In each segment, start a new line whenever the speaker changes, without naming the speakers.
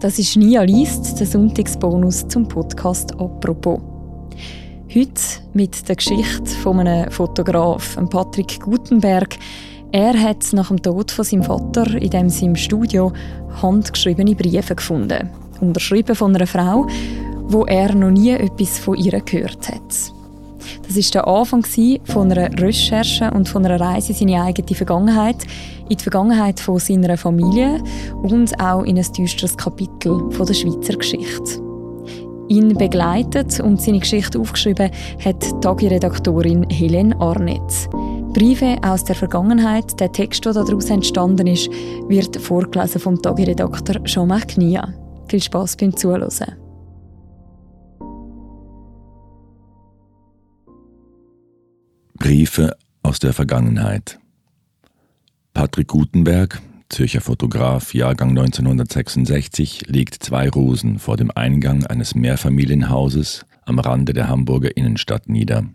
Das ist Nia Liest, der Sonntagsbonus zum Podcast «Apropos». Heute mit der Geschichte von einem Fotograf, Patrick Gutenberg. Er hat nach dem Tod von seinem Vater in dem seinem Studio handgeschriebene Briefe gefunden, unterschrieben von einer Frau, wo er noch nie etwas von ihr gehört hat. Das ist der Anfang von einer Recherche und von einer Reise in seine eigene Vergangenheit, in die Vergangenheit von seiner Familie und auch in ein düsteres Kapitel von der Schweizer Geschichte. Ihn begleitet und seine Geschichte aufgeschrieben hat Tagi-Redaktorin Helene Arnett. Briefe aus der Vergangenheit, der Text, der daraus entstanden ist, wird vorgelesen vom Tagi-Redakteur Jean-Marc Knia. Viel Spaß beim Zuhören.
Briefe aus der Vergangenheit. Patrick Gutenberg, Zürcher Fotograf, Jahrgang 1966, legt zwei Rosen vor dem Eingang eines Mehrfamilienhauses am Rande der Hamburger Innenstadt nieder.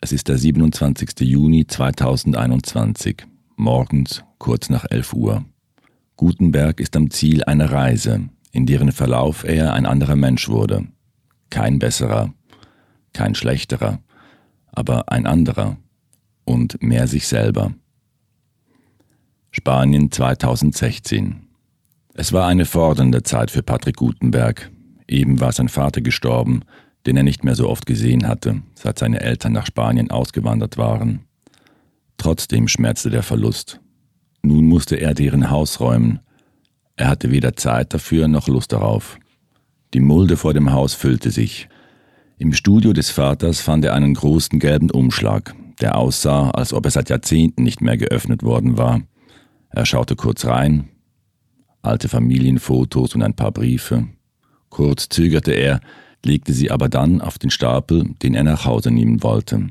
Es ist der 27. Juni 2021, morgens kurz nach 11 Uhr. Gutenberg ist am Ziel einer Reise, in deren Verlauf er ein anderer Mensch wurde. Kein besserer, kein schlechterer, aber ein anderer und mehr sich selber. Spanien 2016. Es war eine fordernde Zeit für Patrick Gutenberg. Eben war sein Vater gestorben, den er nicht mehr so oft gesehen hatte, seit seine Eltern nach Spanien ausgewandert waren. Trotzdem schmerzte der Verlust. Nun musste er deren Haus räumen. Er hatte weder Zeit dafür noch Lust darauf. Die Mulde vor dem Haus füllte sich. Im Studio des Vaters fand er einen großen gelben Umschlag, der aussah, als ob er seit Jahrzehnten nicht mehr geöffnet worden war. Er schaute kurz rein, alte Familienfotos und ein paar Briefe. Kurz zögerte er, legte sie aber dann auf den Stapel, den er nach Hause nehmen wollte.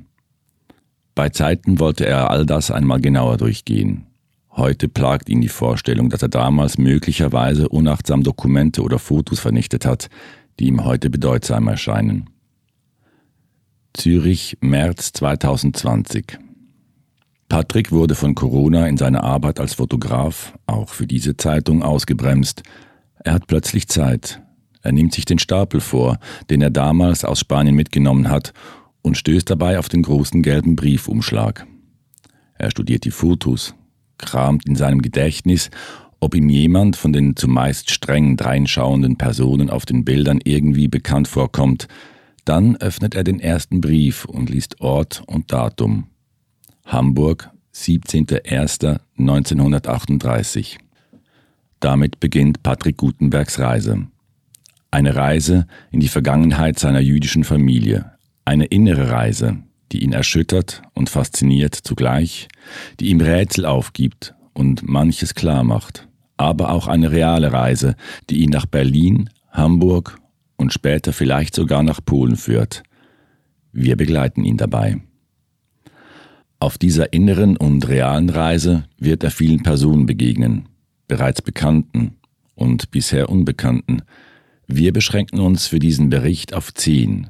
Bei Zeiten wollte er all das einmal genauer durchgehen. Heute plagt ihn die Vorstellung, dass er damals möglicherweise unachtsam Dokumente oder Fotos vernichtet hat, die ihm heute bedeutsam erscheinen. Zürich, März 2020. Patrick wurde von Corona in seiner Arbeit als Fotograf, auch für diese Zeitung, ausgebremst. Er hat plötzlich Zeit. Er nimmt sich den Stapel vor, den er damals aus Spanien mitgenommen hat, und stößt dabei auf den großen gelben Briefumschlag. Er studiert die Fotos, kramt in seinem Gedächtnis, ob ihm jemand von den zumeist streng dreinschauenden Personen auf den Bildern irgendwie bekannt vorkommt, dann öffnet er den ersten Brief und liest Ort und Datum. Hamburg, 17.01.1938. Damit beginnt Patrick Gutenbergs Reise. Eine Reise in die Vergangenheit seiner jüdischen Familie. Eine innere Reise, die ihn erschüttert und fasziniert zugleich, die ihm Rätsel aufgibt und manches klar macht. Aber auch eine reale Reise, die ihn nach Berlin, Hamburg und später vielleicht sogar nach Polen führt. Wir begleiten ihn dabei. Auf dieser inneren und realen Reise wird er vielen Personen begegnen, bereits Bekannten und bisher Unbekannten. Wir beschränken uns für diesen Bericht auf zehn.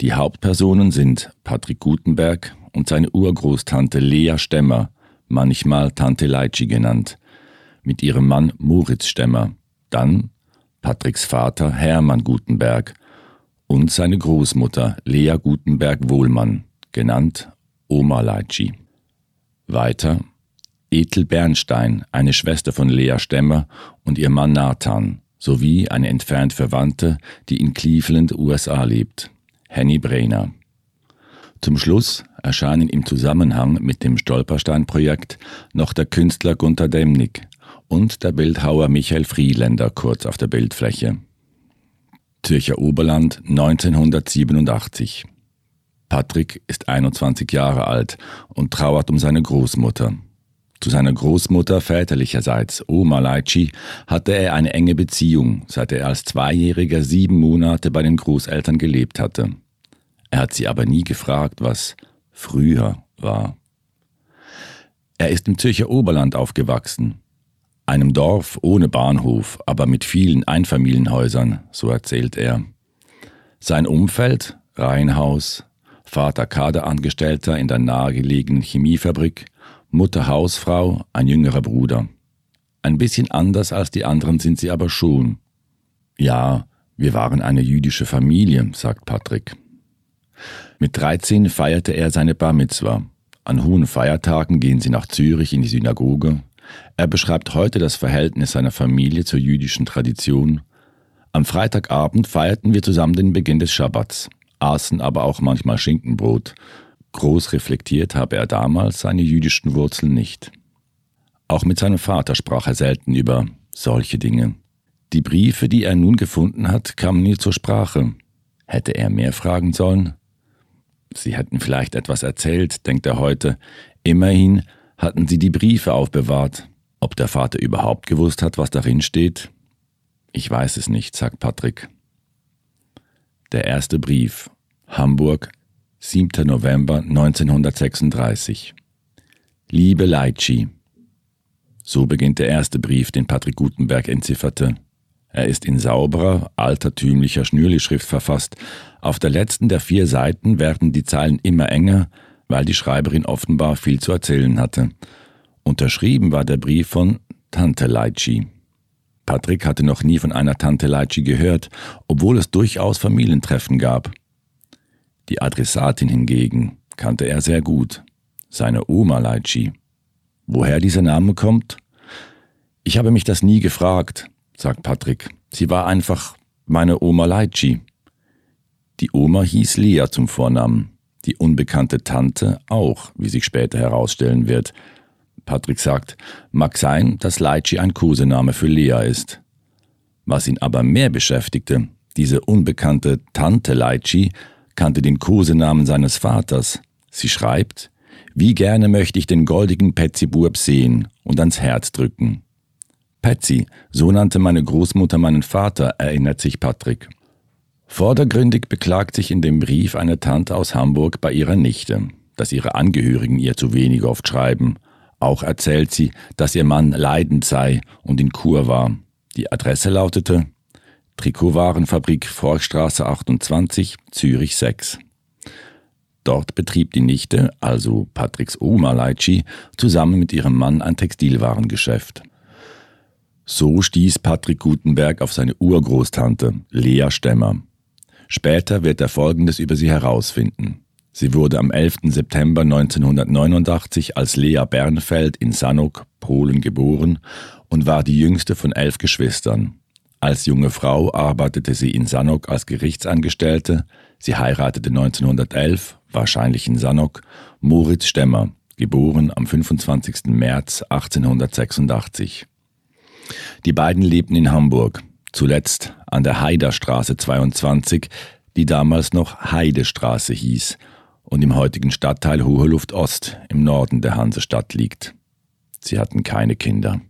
Die Hauptpersonen sind Patrick Gutenberg und seine Urgroßtante Lea Stemmer, manchmal Tante Leitschi genannt, mit ihrem Mann Moritz Stemmer, dann Patricks Vater Hermann Gutenberg und seine Großmutter Lea Gutenberg-Wohlmann, genannt Oma Leitschi. Weiter Ethel Bernstein, eine Schwester von Lea Stemmer und ihr Mann Nathan, sowie eine entfernt Verwandte, die in Cleveland, USA lebt, Henny Brainer. Zum Schluss erscheinen im Zusammenhang mit dem Stolperstein-Projekt noch der Künstler Gunther Demnig, und der Bildhauer Michael Frieländer kurz auf der Bildfläche. Zürcher Oberland 1987. Patrick ist 21 Jahre alt und trauert um seine Großmutter. Zu seiner Großmutter väterlicherseits, Oma Leitschi, hatte er eine enge Beziehung, seit er als Zweijähriger sieben Monate bei den Großeltern gelebt hatte. Er hat sie aber nie gefragt, was früher war. Er ist im Zürcher Oberland aufgewachsen, einem Dorf ohne Bahnhof, aber mit vielen Einfamilienhäusern, so erzählt er. Sein Umfeld, Reihenhaus, Vater Kaderangestellter in der nahegelegenen Chemiefabrik, Mutter Hausfrau, ein jüngerer Bruder. Ein bisschen anders als die anderen sind sie aber schon. Ja, wir waren eine jüdische Familie, sagt Patrick. Mit 13 feierte er seine Bar Mitzwa. An hohen Feiertagen gehen sie nach Zürich in die Synagoge. Er beschreibt heute das Verhältnis seiner Familie zur jüdischen Tradition. Am Freitagabend feierten wir zusammen den Beginn des Schabbats, aßen aber auch manchmal Schinkenbrot. Groß reflektiert habe er damals seine jüdischen Wurzeln nicht. Auch mit seinem Vater sprach er selten über solche Dinge. Die Briefe, die er nun gefunden hat, kamen nie zur Sprache. Hätte er mehr fragen sollen? Sie hätten vielleicht etwas erzählt, denkt er heute. Immerhin hatten sie die Briefe aufbewahrt. Ob der Vater überhaupt gewusst hat, was darin steht? Ich weiß es nicht, sagt Patrick. Der erste Brief. Hamburg, 7. November 1936. Liebe Leitschi. So beginnt der erste Brief, den Patrick Gutenberg entzifferte. Er ist in sauberer, altertümlicher Schnürli-Schrift verfasst. Auf der letzten der vier Seiten werden die Zeilen immer enger, weil die Schreiberin offenbar viel zu erzählen hatte. Unterschrieben war der Brief von Tante Leitschi. Patrick hatte noch nie von einer Tante Leitschi gehört, obwohl es durchaus Familientreffen gab. Die Adressatin hingegen kannte er sehr gut, seine Oma Leitschi. Woher dieser Name kommt? Ich habe mich das nie gefragt, sagt Patrick. Sie war einfach meine Oma Leitschi. Die Oma hieß Lea zum Vornamen, die unbekannte Tante auch, wie sich später herausstellen wird. Patrick sagt, mag sein, dass Leitschi ein Kosename für Lea ist. Was ihn aber mehr beschäftigte, diese unbekannte Tante Leitschi kannte den Kosenamen seines Vaters. Sie schreibt, wie gerne möchte ich den goldigen Petziburb sehen und ans Herz drücken. Patsy, so nannte meine Großmutter meinen Vater, erinnert sich Patrick. Vordergründig beklagt sich in dem Brief eine Tante aus Hamburg bei ihrer Nichte, dass ihre Angehörigen ihr zu wenig oft schreiben. Auch erzählt sie, dass ihr Mann leidend sei und in Kur war. Die Adresse lautete Trikotwarenfabrik Forststraße 28, Zürich 6. Dort betrieb die Nichte, also Patricks Oma Leitschi, zusammen mit ihrem Mann ein Textilwarengeschäft. So stieß Patrick Gutenberg auf seine Urgroßtante, Lea Stemmer. Später wird er Folgendes über sie herausfinden. Sie wurde am 11. September 1989 als Lea Bernfeld in Sanok, Polen geboren und war die jüngste von elf Geschwistern. Als junge Frau arbeitete sie in Sanok als Gerichtsangestellte. Sie heiratete 1911, wahrscheinlich in Sanok, Moritz Stemmer, geboren am 25. März 1886. Die beiden lebten in Hamburg, zuletzt an der Heiderstraße 22, die damals noch Heidestraße hieß und im heutigen Stadtteil Hohe Luft Ost im Norden der Hansestadt liegt. Sie hatten keine Kinder.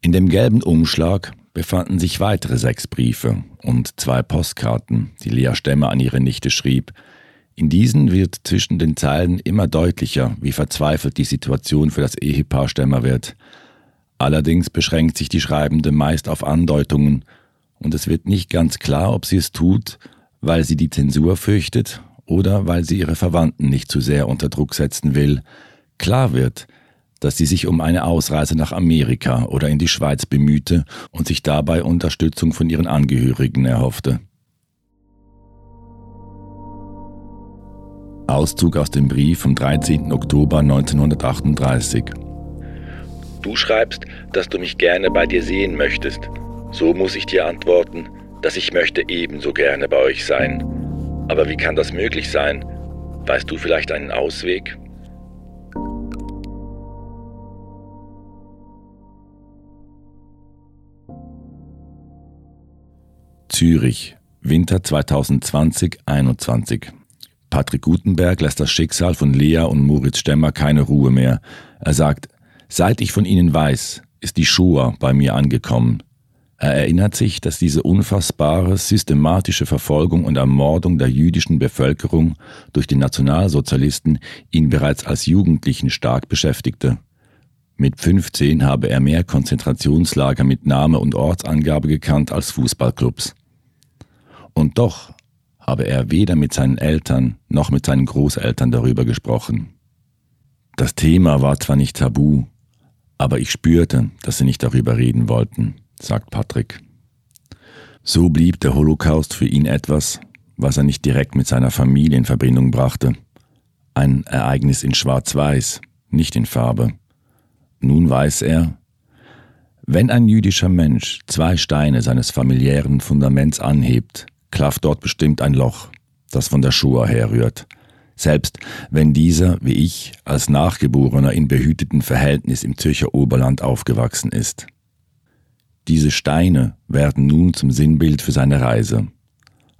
In dem gelben Umschlag befanden sich weitere sechs Briefe und zwei Postkarten, die Lea Stemmer an ihre Nichte schrieb. In diesen wird zwischen den Zeilen immer deutlicher, wie verzweifelt die Situation für das Ehepaar Stemmer wird. Allerdings beschränkt sich die Schreibende meist auf Andeutungen, und es wird nicht ganz klar, ob sie es tut, weil sie die Zensur fürchtet oder weil sie ihre Verwandten nicht zu sehr unter Druck setzen will. Klar wird, dass sie sich um eine Ausreise nach Amerika oder in die Schweiz bemühte und sich dabei Unterstützung von ihren Angehörigen erhoffte. Auszug aus dem Brief vom 13. Oktober 1938
Du schreibst, dass du mich gerne bei dir sehen möchtest. So muss ich dir antworten, dass ich möchte ebenso gerne bei euch sein. Aber wie kann das möglich sein? Weißt du vielleicht einen Ausweg?
Zürich, Winter 2020-21. Patrick Gutenberg lässt das Schicksal von Lea und Moritz Stemmer keine Ruhe mehr. Er sagt, Seit ich von ihnen weiß, ist die Shoah bei mir angekommen. Er erinnert sich, dass diese unfassbare, systematische Verfolgung und Ermordung der jüdischen Bevölkerung durch die Nationalsozialisten ihn bereits als Jugendlichen stark beschäftigte. Mit 15 habe er mehr Konzentrationslager mit Name und Ortsangabe gekannt als Fußballclubs. Und doch habe er weder mit seinen Eltern noch mit seinen Großeltern darüber gesprochen. Das Thema war zwar nicht tabu, aber ich spürte, dass sie nicht darüber reden wollten, sagt Patrick. So blieb der Holocaust für ihn etwas, was er nicht direkt mit seiner Familie in Verbindung brachte. Ein Ereignis in Schwarz-Weiß, nicht in Farbe. Nun weiß er, wenn ein jüdischer Mensch zwei Steine seines familiären Fundaments anhebt, klafft dort bestimmt ein Loch, das von der Shoah herrührt. Selbst wenn dieser, wie ich, als Nachgeborener in behüteten Verhältnis im Zürcher Oberland aufgewachsen ist. Diese Steine werden nun zum Sinnbild für seine Reise.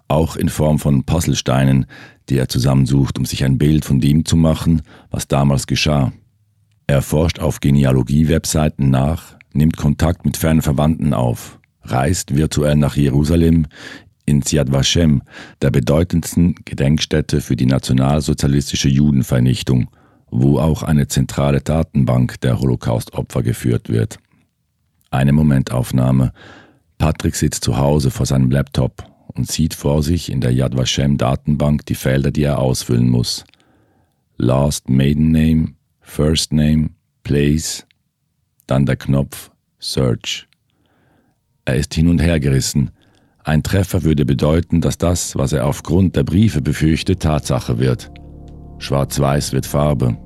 Auch in Form von Puzzlesteinen, die er zusammensucht, um sich ein Bild von dem zu machen, was damals geschah. Er forscht auf Genealogie-Webseiten nach, nimmt Kontakt mit fernen Verwandten auf, reist virtuell nach Jerusalem, ins Yad Vashem, der bedeutendsten Gedenkstätte für die nationalsozialistische Judenvernichtung, wo auch eine zentrale Datenbank der Holocaust-Opfer geführt wird. Eine Momentaufnahme. Patrick sitzt zu Hause vor seinem Laptop und sieht vor sich in der Yad Vashem Datenbank die Felder, die er ausfüllen muss. Last Maiden Name, First Name, Place, dann der Knopf Search. Er ist hin und her gerissen. Ein Treffer würde bedeuten, dass das, was er aufgrund der Briefe befürchtet, Tatsache wird. Schwarz-Weiß wird Farbe.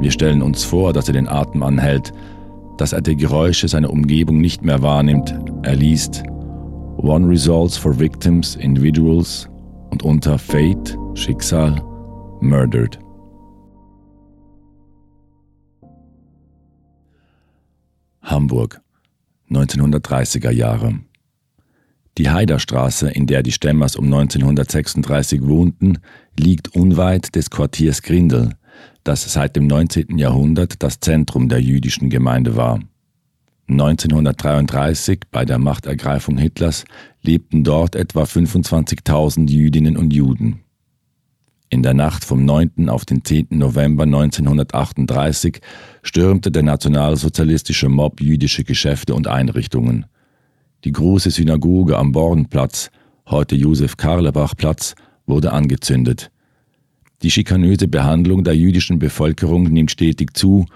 Wir stellen uns vor, dass er den Atem anhält, dass er die Geräusche seiner Umgebung nicht mehr wahrnimmt. Er liest One Results for Victims, Individuals und unter Fate, Schicksal, Murdered. Hamburg, 1930er Jahre. Die Heiderstraße, in der die Stemmers um 1936 wohnten, liegt unweit des Quartiers Grindel, das seit dem 19. Jahrhundert das Zentrum der jüdischen Gemeinde war. 1933, bei der Machtergreifung Hitlers, lebten dort etwa 25.000 Jüdinnen und Juden. In der Nacht vom 9. auf den 10. November 1938 stürmte der nationalsozialistische Mob jüdische Geschäfte und Einrichtungen. Die große Synagoge am Bornplatz, heute Josef-Karlebach-Platz, wurde angezündet. Die schikanöse Behandlung der jüdischen Bevölkerung nimmt stetig zu.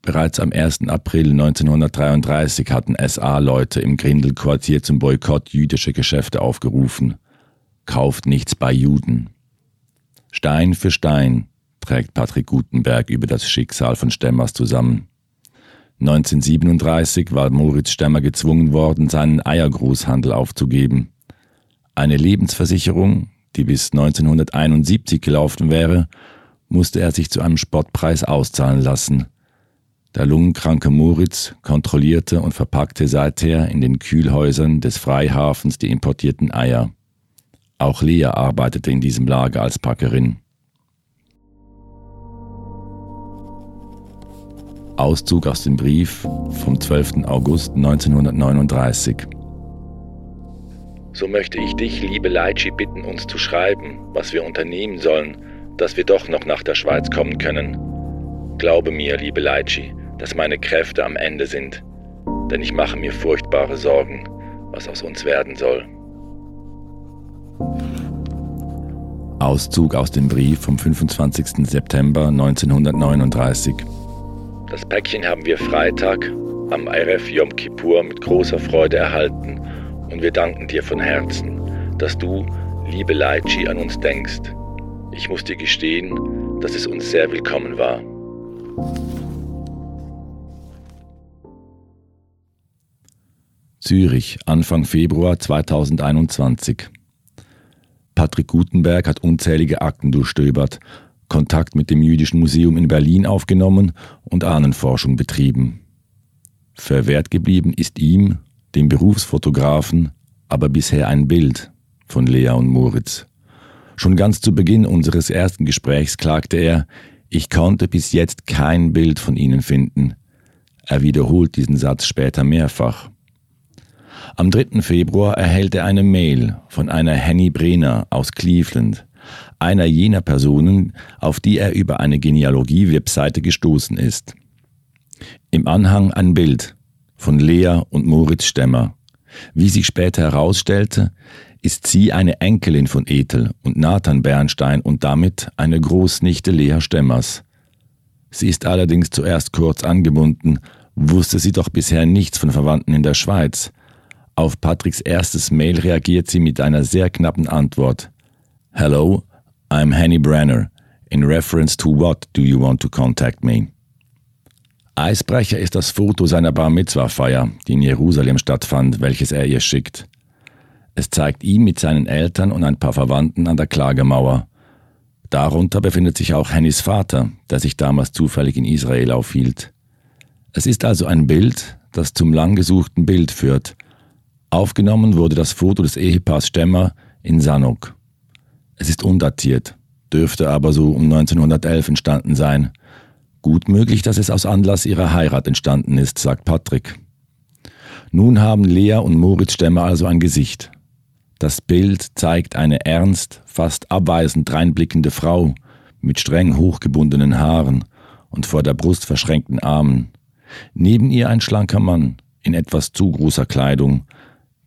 Bereits am 1. April 1933 hatten SA-Leute im Grindelquartier zum Boykott jüdischer Geschäfte aufgerufen. Kauft nichts bei Juden. Stein für Stein trägt Patrick Gutenberg über das Schicksal von Stemmers zusammen. 1937 war Moritz Stemmer gezwungen worden, seinen Eiergroßhandel aufzugeben. Eine Lebensversicherung, die bis 1971 gelaufen wäre, musste er sich zu einem Spottpreis auszahlen lassen. Der lungenkranke Moritz kontrollierte und verpackte seither in den Kühlhäusern des Freihafens die importierten Eier. Auch Lea arbeitete in diesem Lager als Packerin. Auszug aus dem Brief vom 12. August 1939.
So möchte ich dich, liebe Leitschi, bitten, uns zu schreiben, was wir unternehmen sollen, dass wir doch noch nach der Schweiz kommen können. Glaube mir, liebe Leitschi, dass meine Kräfte am Ende sind, denn ich mache mir furchtbare Sorgen, was aus uns werden soll.
Auszug aus dem Brief vom 25. September 1939.
Das Päckchen haben wir Freitag am IRF Yom Kippur mit großer Freude erhalten und wir danken dir von Herzen, dass du, liebe Leitschi, an uns denkst. Ich muss dir gestehen, dass es uns sehr willkommen war.
Zürich, Anfang Februar 2021. Patrick Gutenberg hat unzählige Akten durchstöbert Kontakt mit dem Jüdischen Museum in Berlin aufgenommen und Ahnenforschung betrieben. Verwehrt geblieben ist ihm, dem Berufsfotografen, aber bisher ein Bild von Lea und Moritz. Schon ganz zu Beginn unseres ersten Gesprächs klagte er, ich konnte bis jetzt kein Bild von ihnen finden. Er wiederholt diesen Satz später mehrfach. Am 3. Februar erhält er eine Mail von einer Henny Brenner aus Cleveland einer jener Personen, auf die er über eine Genealogie-Webseite gestoßen ist. Im Anhang ein Bild von Lea und Moritz Stemmer. Wie sich später herausstellte, ist sie eine Enkelin von Ethel und Nathan Bernstein und damit eine Großnichte Lea Stemmers. Sie ist allerdings zuerst kurz angebunden, wusste sie doch bisher nichts von Verwandten in der Schweiz. Auf Patricks erstes Mail reagiert sie mit einer sehr knappen Antwort. Hello, I'm Henny Brenner. In reference to what do you want to contact me? Eisbrecher ist das Foto seiner Bar Mitzwa-Feier, die in Jerusalem stattfand, welches er ihr schickt. Es zeigt ihn mit seinen Eltern und ein paar Verwandten an der Klagemauer. Darunter befindet sich auch Hennys Vater, der sich damals zufällig in Israel aufhielt. Es ist also ein Bild, das zum lang gesuchten Bild führt. Aufgenommen wurde das Foto des Ehepaars Stemmer in Sanok. Es ist undatiert, dürfte aber so um 1911 entstanden sein. Gut möglich, dass es aus Anlass ihrer Heirat entstanden ist, sagt Patrick. Nun haben Lea und Moritz Stemmer also ein Gesicht. Das Bild zeigt eine ernst, fast abweisend reinblickende Frau mit streng hochgebundenen Haaren und vor der Brust verschränkten Armen. Neben ihr ein schlanker Mann in etwas zu großer Kleidung,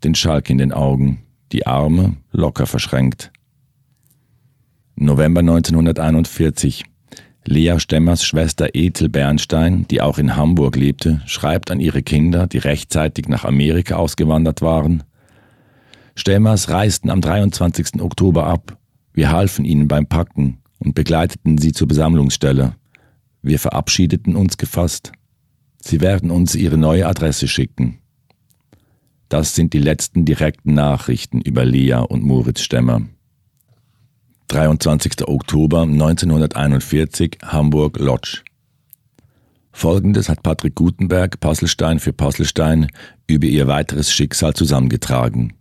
den Schalk in den Augen, die Arme locker verschränkt. November 1941. Lea Stemmers Schwester Ethel Bernstein, die auch in Hamburg lebte, schreibt an ihre Kinder, die rechtzeitig nach Amerika ausgewandert waren. Stemmers reisten am 23. Oktober ab. Wir halfen ihnen beim Packen und begleiteten sie zur Besammlungsstelle. Wir verabschiedeten uns gefasst. Sie werden uns ihre neue Adresse schicken. Das sind die letzten direkten Nachrichten über Lea und Moritz Stemmer. 23. Oktober 1941, Hamburg Lodge. Folgendes hat Patrick Gutenberg, Puzzlestein für Puzzlestein, über ihr weiteres Schicksal zusammengetragen.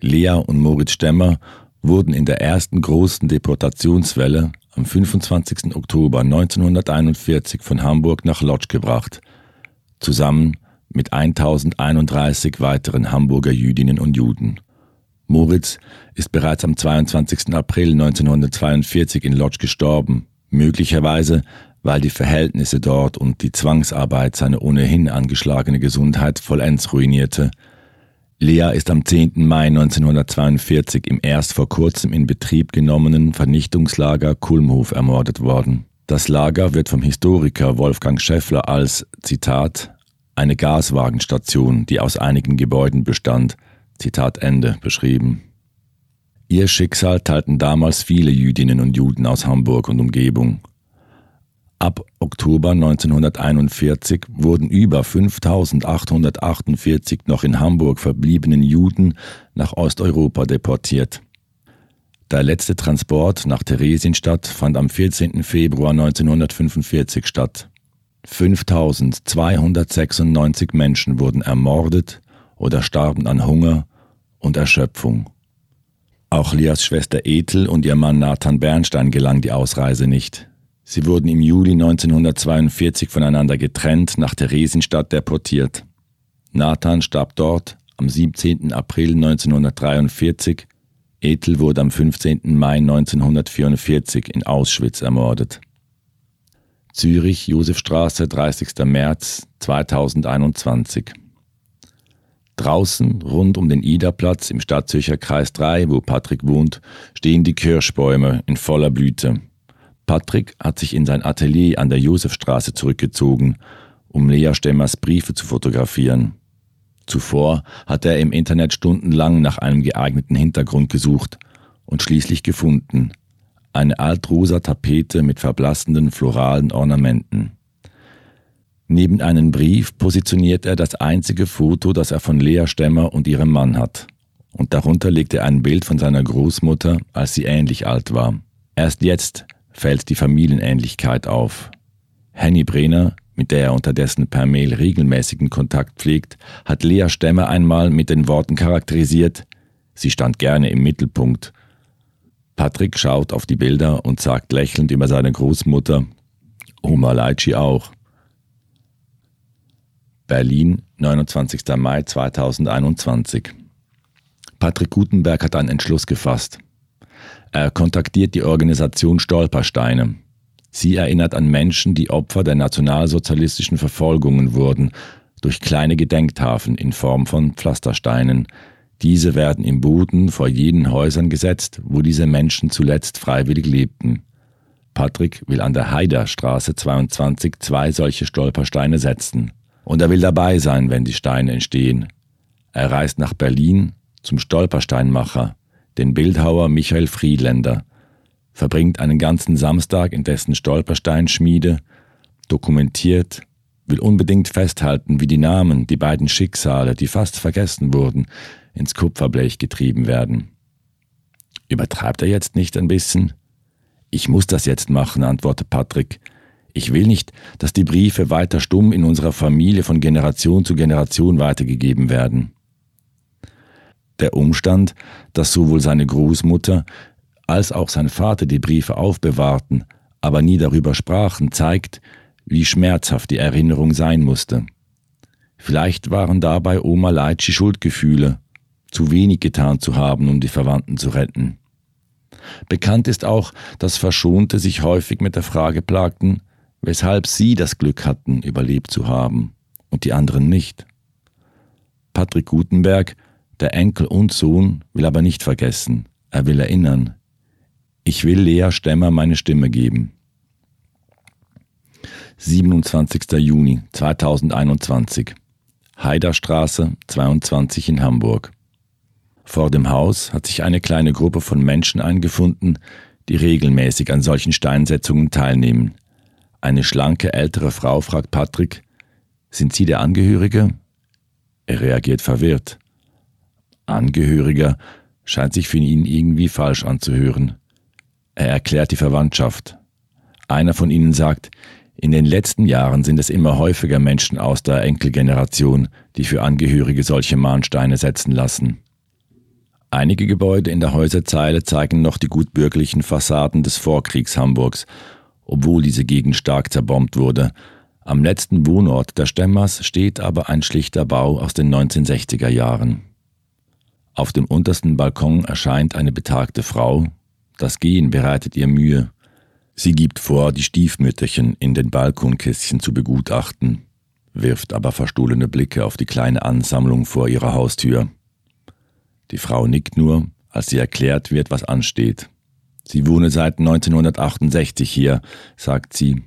Lea und Moritz Stemmer wurden in der ersten großen Deportationswelle am 25. Oktober 1941 von Hamburg nach Lodz gebracht, zusammen mit 1031 weiteren Hamburger Jüdinnen und Juden. Moritz ist bereits am 22. April 1942 in Lodz gestorben, möglicherweise weil die Verhältnisse dort und die Zwangsarbeit seine ohnehin angeschlagene Gesundheit vollends ruinierte – Lea ist am 10. Mai 1942 im erst vor kurzem in Betrieb genommenen Vernichtungslager Kulmhof ermordet worden. Das Lager wird vom Historiker Wolfgang Schäffler als, Zitat, eine Gaswagenstation, die aus einigen Gebäuden bestand, Zitat Ende, beschrieben. Ihr Schicksal teilten damals viele Jüdinnen und Juden aus Hamburg und Umgebung. Ab Oktober 1941 wurden über 5848 noch in Hamburg verbliebenen Juden nach Osteuropa deportiert. Der letzte Transport nach Theresienstadt fand am 14. Februar 1945 statt. 5296 Menschen wurden ermordet oder starben an Hunger und Erschöpfung. Auch Lias Schwester Ethel und ihr Mann Nathan Bernstein gelang die Ausreise nicht. Sie wurden im Juli 1942 voneinander getrennt, nach Theresienstadt deportiert. Nathan starb dort am 17. April 1943, Ethel wurde am 15. Mai 1944 in Auschwitz ermordet. Zürich, Josefstraße, 30. März 2021. Draußen, rund um den Ida-Platz im Stadtzürcher Kreis 3, wo Patrick wohnt, stehen die Kirschbäume in voller Blüte. Patrick hat sich in sein Atelier an der Josefstraße zurückgezogen, um Lea Stemmers Briefe zu fotografieren. Zuvor hat er im Internet stundenlang nach einem geeigneten Hintergrund gesucht und schließlich gefunden. Eine altrosa Tapete mit verblassenden floralen Ornamenten. Neben einen Brief positioniert er das einzige Foto, das er von Lea Stemmer und ihrem Mann hat. Und darunter legt er ein Bild von seiner Großmutter, als sie ähnlich alt war. Erst jetzt fällt die Familienähnlichkeit auf. Henny Brenner, mit der er unterdessen per Mail regelmäßigen Kontakt pflegt, hat Lea Stemmer einmal mit den Worten charakterisiert, sie stand gerne im Mittelpunkt. Patrick schaut auf die Bilder und sagt lächelnd über seine Großmutter, Oma Leitschi auch. Berlin, 29. Mai 2021. Patrick Gutenberg hat einen Entschluss gefasst. Er kontaktiert die Organisation Stolpersteine. Sie erinnert an Menschen, die Opfer der nationalsozialistischen Verfolgungen wurden, durch kleine Gedenktafeln in Form von Pflastersteinen. Diese werden im Boden vor jenen Häusern gesetzt, wo diese Menschen zuletzt freiwillig lebten. Patrick will an der Haiderstraße 22 zwei solche Stolpersteine setzen. Und er will dabei sein, wenn die Steine entstehen. Er reist nach Berlin zum Stolpersteinmacher, den Bildhauer Michael Friedländer, verbringt einen ganzen Samstag in dessen Stolpersteinschmiede, dokumentiert, will unbedingt festhalten, wie die Namen, die beiden Schicksale, die fast vergessen wurden, ins Kupferblech getrieben werden. Übertreibt er jetzt nicht ein bisschen? Ich muss das jetzt machen, antwortet Patrick. Ich will nicht, dass die Briefe weiter stumm in unserer Familie von Generation zu Generation weitergegeben werden. Der Umstand, dass sowohl seine Großmutter als auch sein Vater die Briefe aufbewahrten, aber nie darüber sprachen, zeigt, wie schmerzhaft die Erinnerung sein musste. Vielleicht waren dabei Oma Leitschi Schuldgefühle, zu wenig getan zu haben, um die Verwandten zu retten. Bekannt ist auch, dass Verschonte sich häufig mit der Frage plagten, weshalb sie das Glück hatten, überlebt zu haben und die anderen nicht. Patrick Gutenberg, der Enkel und Sohn, will aber nicht vergessen, er will erinnern. Ich will Lea Stemmer meine Stimme geben. 27. Juni 2021 Heiderstraße 22 in Hamburg. Vor dem Haus hat sich eine kleine Gruppe von Menschen eingefunden, die regelmäßig an solchen Steinsetzungen teilnehmen. Eine schlanke ältere Frau fragt Patrick, sind Sie der Angehörige? Er reagiert verwirrt. Angehöriger scheint sich für ihn irgendwie falsch anzuhören. Er erklärt die Verwandtschaft. Einer von ihnen sagt, in den letzten Jahren sind es immer häufiger Menschen aus der Enkelgeneration, die für Angehörige solche Mahnsteine setzen lassen. Einige Gebäude in der Häuserzeile zeigen noch die gutbürgerlichen Fassaden des Vorkriegs Hamburgs, obwohl diese Gegend stark zerbombt wurde. Am letzten Wohnort der Stemmers steht aber ein schlichter Bau aus den 1960er Jahren. Auf dem untersten Balkon erscheint eine betagte Frau. Das Gehen bereitet ihr Mühe. Sie gibt vor, die Stiefmütterchen in den Balkonkistchen zu begutachten, wirft aber verstohlene Blicke auf die kleine Ansammlung vor ihrer Haustür. Die Frau nickt nur, als sie erklärt wird, was ansteht. Sie wohne seit 1968 hier, sagt sie.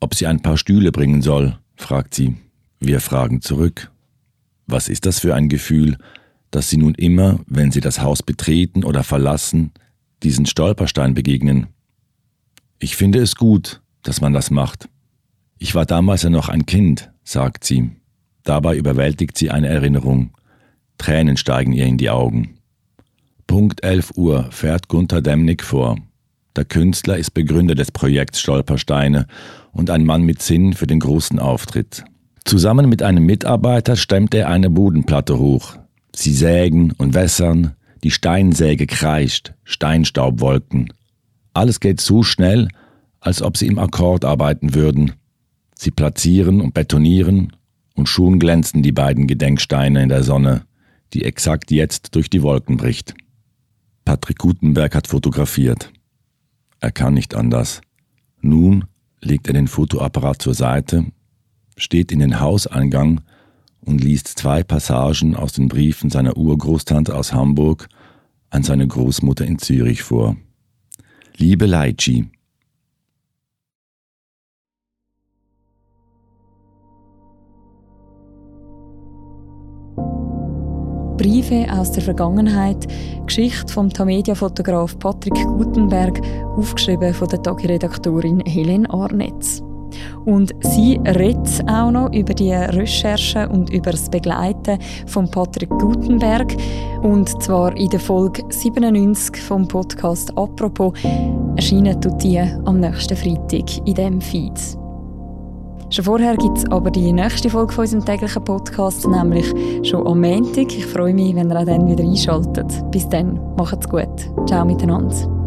Ob sie ein paar Stühle bringen soll, fragt sie. Wir fragen zurück. Was ist das für ein Gefühl, dass sie nun immer, wenn sie das Haus betreten oder verlassen, diesen Stolperstein begegnen? Ich finde es gut, dass man das macht. Ich war damals ja noch ein Kind, sagt sie. Dabei überwältigt sie eine Erinnerung. Tränen steigen ihr in die Augen. Punkt 11 Uhr fährt Gunther Demnig vor. Der Künstler ist Begründer des Projekts Stolpersteine und ein Mann mit Sinn für den großen Auftritt. Zusammen mit einem Mitarbeiter stemmt er eine Bodenplatte hoch. Sie sägen und wässern, die Steinsäge kreischt, Steinstaubwolken. Alles geht so schnell, als ob sie im Akkord arbeiten würden. Sie platzieren und betonieren, und schon glänzen die beiden Gedenksteine in der Sonne die exakt jetzt durch die Wolken bricht. Patrick Gutenberg hat fotografiert. Er kann nicht anders. Nun legt er den Fotoapparat zur Seite, steht in den Hauseingang und liest zwei Passagen aus den Briefen seiner Urgroßtante aus Hamburg an seine Großmutter in Zürich vor. Liebe Leitschi,
Briefe aus der Vergangenheit, Geschichte vom Tamedia-Fotograf Patrick Gutenberg, aufgeschrieben von der Tagiredaktorin Helen Arnetz. Und sie redet auch noch über die Recherche und über das Begleiten von Patrick Gutenberg. Und zwar in der Folge 97 vom Podcast «Apropos» erscheinen tut die am nächsten Freitag in diesem Feed. Schon vorher gibt es aber die nächste Folge von unserem täglichen Podcast, nämlich schon am Montag. Ich freue mich, wenn ihr auch dann wieder einschaltet. Bis dann, macht's gut. Ciao miteinander.